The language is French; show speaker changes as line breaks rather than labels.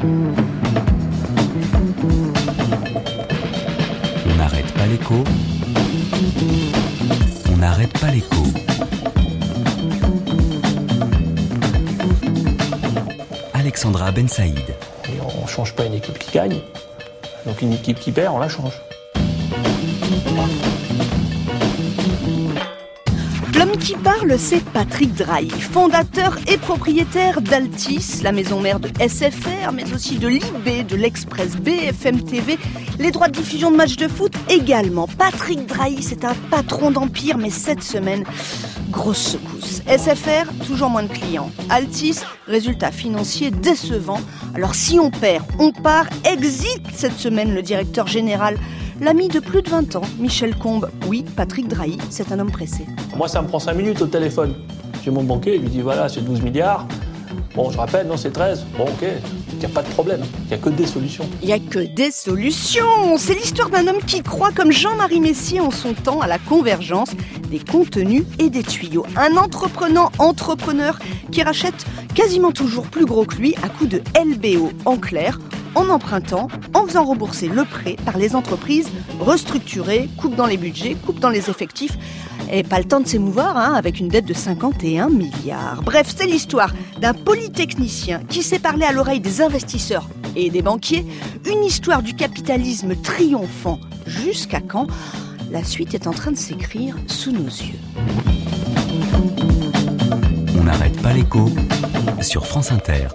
On n'arrête pas l'écho. On n'arrête pas l'écho. Alexandra Ben Saïd.
On ne change pas une équipe qui gagne. Donc une équipe qui perd, on la change
qui parle, c'est Patrick Drahi, fondateur et propriétaire d'Altis, la maison mère de SFR, mais aussi de l'IB, de l'Express BFM TV, les droits de diffusion de matchs de foot également. Patrick Drahi, c'est un patron d'empire, mais cette semaine, grosse secousse. SFR, toujours moins de clients. Altis, résultat financier décevant. Alors si on perd, on part. Exit cette semaine le directeur général L'ami de plus de 20 ans, Michel Combe. Oui, Patrick Drahi, c'est un homme pressé.
Moi, ça me prend 5 minutes au téléphone. J'ai mon banquier, il lui dit voilà, c'est 12 milliards. Bon, je rappelle, non, c'est 13. Bon, ok, il n'y a pas de problème. Il n'y a que des solutions.
Il n'y a que des solutions C'est l'histoire d'un homme qui croit, comme Jean-Marie Messier en son temps, à la convergence des contenus et des tuyaux. Un entrepreneur entrepreneur qui rachète quasiment toujours plus gros que lui à coup de LBO. En clair, en empruntant, en faisant rembourser le prêt par les entreprises restructurées, coupe dans les budgets, coupe dans les effectifs. Et pas le temps de s'émouvoir hein, avec une dette de 51 milliards. Bref, c'est l'histoire d'un polytechnicien qui s'est parlé à l'oreille des investisseurs et des banquiers. Une histoire du capitalisme triomphant. Jusqu'à quand? La suite est en train de s'écrire sous nos yeux.
On n'arrête pas l'écho sur France Inter.